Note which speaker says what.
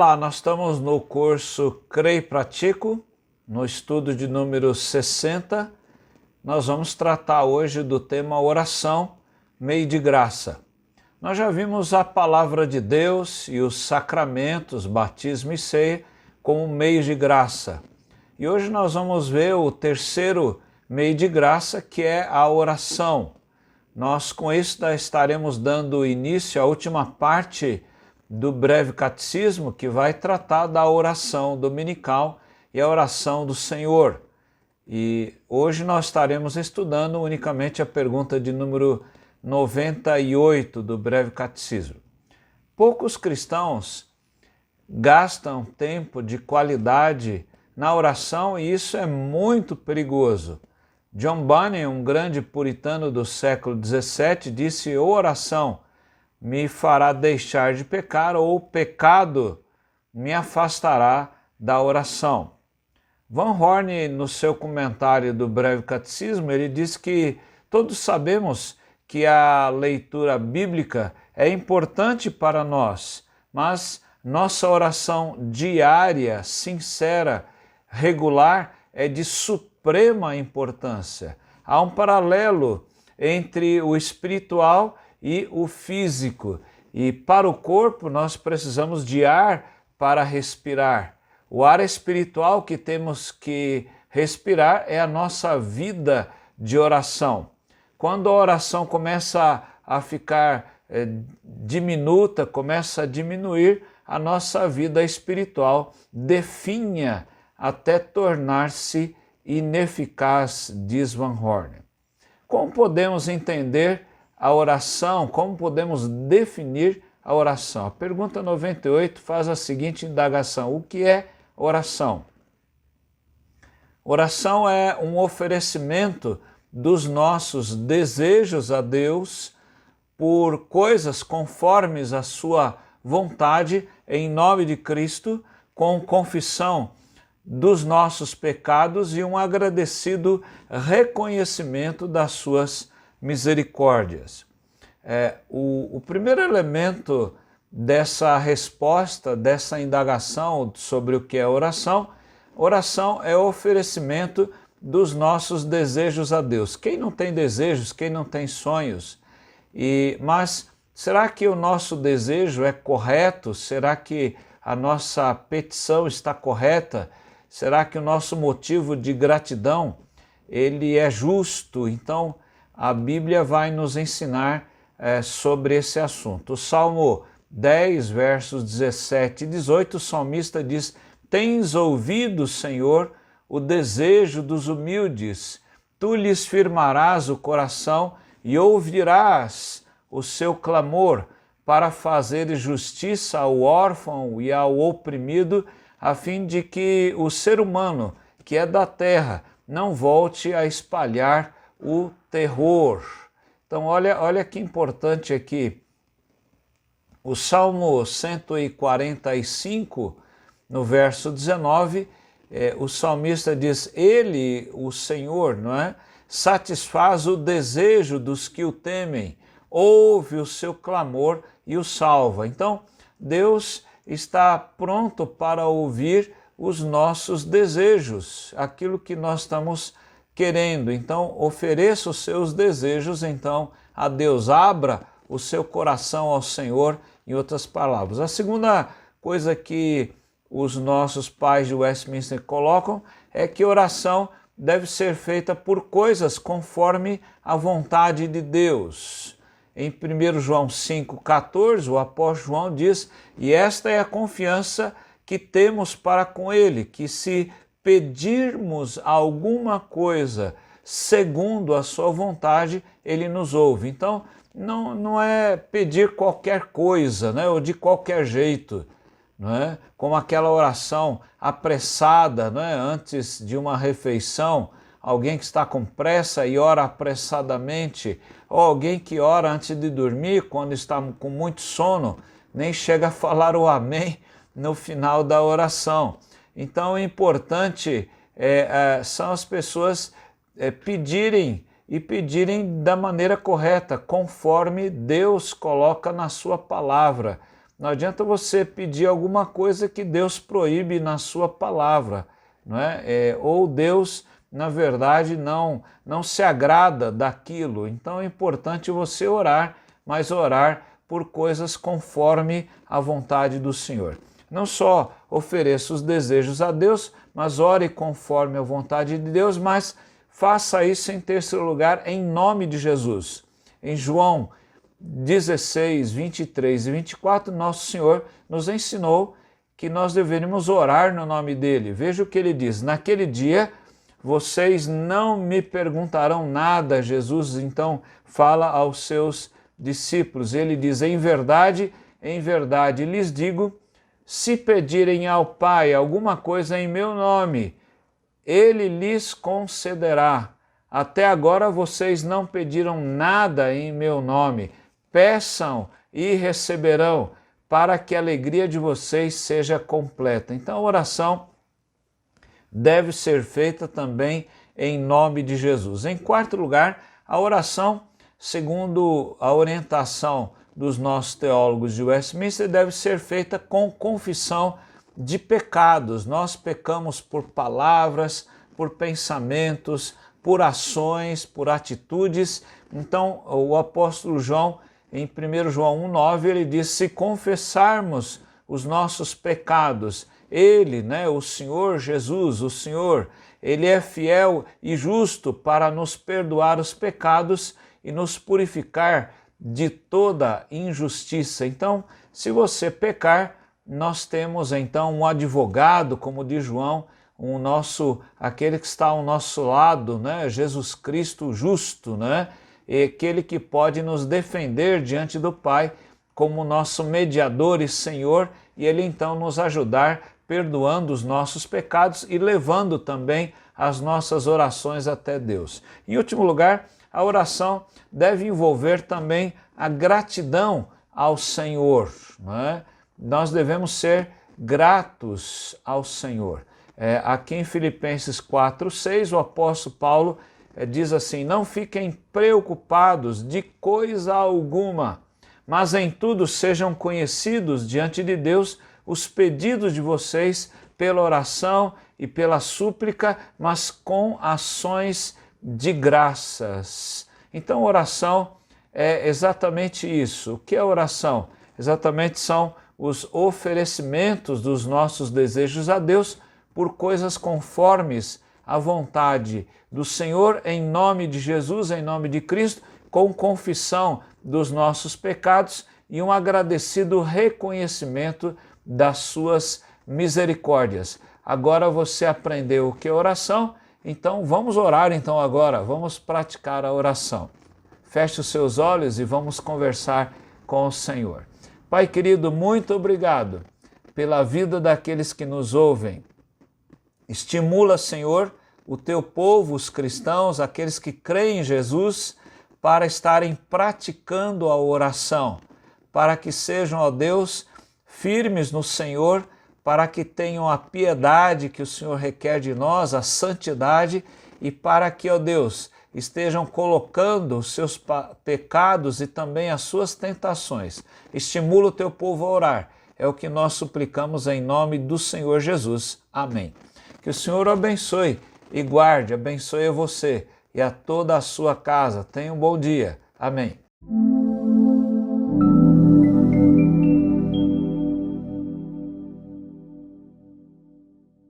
Speaker 1: Olá, nós estamos no curso Creio e Pratico, no estudo de número 60. Nós vamos tratar hoje do tema oração, meio de graça. Nós já vimos a palavra de Deus e os sacramentos, batismo e ceia, como meio de graça. E hoje nós vamos ver o terceiro meio de graça, que é a oração. Nós com isso estaremos dando início à última parte do breve catecismo que vai tratar da oração dominical e a oração do Senhor. E hoje nós estaremos estudando unicamente a pergunta de número 98 do breve catecismo. Poucos cristãos gastam tempo de qualidade na oração e isso é muito perigoso. John Bunyan, um grande puritano do século XVII, disse: oração me fará deixar de pecar, ou o pecado me afastará da oração. Van Horn, no seu comentário do Breve Catecismo, ele diz que todos sabemos que a leitura bíblica é importante para nós, mas nossa oração diária, sincera, regular é de suprema importância. Há um paralelo entre o espiritual e o físico. E para o corpo nós precisamos de ar para respirar. O ar espiritual que temos que respirar é a nossa vida de oração. Quando a oração começa a ficar é, diminuta, começa a diminuir, a nossa vida espiritual definha até tornar-se ineficaz, diz Van Horn. Como podemos entender a oração, como podemos definir a oração? A pergunta 98 faz a seguinte indagação: o que é oração? Oração é um oferecimento dos nossos desejos a Deus por coisas conformes à sua vontade em nome de Cristo, com confissão dos nossos pecados e um agradecido reconhecimento das suas misericórdias. É, o, o primeiro elemento dessa resposta, dessa indagação sobre o que é oração, oração é oferecimento dos nossos desejos a Deus. Quem não tem desejos, quem não tem sonhos? E mas será que o nosso desejo é correto? Será que a nossa petição está correta? Será que o nosso motivo de gratidão ele é justo? Então, a Bíblia vai nos ensinar é, sobre esse assunto. O Salmo 10, versos 17 e 18, o salmista diz: Tens ouvido, Senhor, o desejo dos humildes, tu lhes firmarás o coração e ouvirás o seu clamor para fazer justiça ao órfão e ao oprimido, a fim de que o ser humano que é da terra não volte a espalhar o terror. Então, olha, olha que importante aqui. O Salmo 145, no verso 19, é, o salmista diz: Ele, o Senhor, não é? Satisfaz o desejo dos que o temem, ouve o seu clamor e o salva. Então, Deus está pronto para ouvir os nossos desejos, aquilo que nós estamos querendo. Então, ofereça os seus desejos, então, a Deus. Abra o seu coração ao Senhor, em outras palavras. A segunda coisa que os nossos pais de Westminster colocam é que oração deve ser feita por coisas conforme a vontade de Deus. Em 1 João 5,14, o apóstolo João diz: E esta é a confiança que temos para com Ele, que se pedirmos alguma coisa segundo a sua vontade, ele nos ouve. Então, não, não é pedir qualquer coisa, né, ou de qualquer jeito, não é? Como aquela oração apressada, não é? Antes de uma refeição, alguém que está com pressa e ora apressadamente, ou alguém que ora antes de dormir, quando está com muito sono, nem chega a falar o amém no final da oração. Então, o importante é, é, são as pessoas é, pedirem e pedirem da maneira correta, conforme Deus coloca na sua palavra. Não adianta você pedir alguma coisa que Deus proíbe na sua palavra, não é? é ou Deus, na verdade, não, não se agrada daquilo. Então é importante você orar, mas orar por coisas conforme a vontade do Senhor. Não só ofereça os desejos a Deus, mas ore conforme a vontade de Deus, mas faça isso em terceiro lugar em nome de Jesus. Em João 16, 23 e 24, nosso Senhor nos ensinou que nós deveríamos orar no nome dele. Veja o que ele diz: Naquele dia vocês não me perguntarão nada. Jesus então fala aos seus discípulos. Ele diz: Em verdade, em verdade lhes digo, se pedirem ao Pai alguma coisa em meu nome, ele lhes concederá. Até agora vocês não pediram nada em meu nome. Peçam e receberão, para que a alegria de vocês seja completa. Então a oração deve ser feita também em nome de Jesus. Em quarto lugar, a oração, segundo a orientação dos nossos teólogos de Westminster, deve ser feita com confissão de pecados. Nós pecamos por palavras, por pensamentos, por ações, por atitudes. Então, o apóstolo João, em 1 João 1,9, ele diz: se confessarmos os nossos pecados, ele, né, o Senhor Jesus, o Senhor, ele é fiel e justo para nos perdoar os pecados e nos purificar de toda injustiça. Então, se você pecar, nós temos então um advogado, como diz João, um nosso aquele que está ao nosso lado, né? Jesus Cristo justo, né? E aquele que pode nos defender diante do Pai como nosso mediador e Senhor, e ele então nos ajudar perdoando os nossos pecados e levando também as nossas orações até Deus. Em último lugar, a oração deve envolver também a gratidão ao Senhor. É? nós devemos ser gratos ao Senhor. É, aqui em Filipenses 4, 6, o apóstolo Paulo é, diz assim: Não fiquem preocupados de coisa alguma, mas em tudo sejam conhecidos diante de Deus os pedidos de vocês pela oração e pela súplica, mas com ações de graças. Então, oração é exatamente isso. O que é oração? Exatamente são os oferecimentos dos nossos desejos a Deus por coisas conformes à vontade do Senhor, em nome de Jesus, em nome de Cristo, com confissão dos nossos pecados e um agradecido reconhecimento das suas misericórdias. Agora você aprendeu o que é oração, então vamos orar então agora, vamos praticar a oração. Feche os seus olhos e vamos conversar com o Senhor. Pai querido, muito obrigado pela vida daqueles que nos ouvem. Estimula, Senhor, o teu povo, os cristãos, aqueles que creem em Jesus, para estarem praticando a oração, para que sejam, ó Deus, firmes no Senhor, para que tenham a piedade que o Senhor requer de nós, a santidade, e para que, ó Deus, estejam colocando os seus pecados e também as suas tentações. Estimula o teu povo a orar. É o que nós suplicamos em nome do Senhor Jesus. Amém. Que o Senhor o abençoe e guarde, abençoe você e a toda a sua casa. Tenha um bom dia. Amém.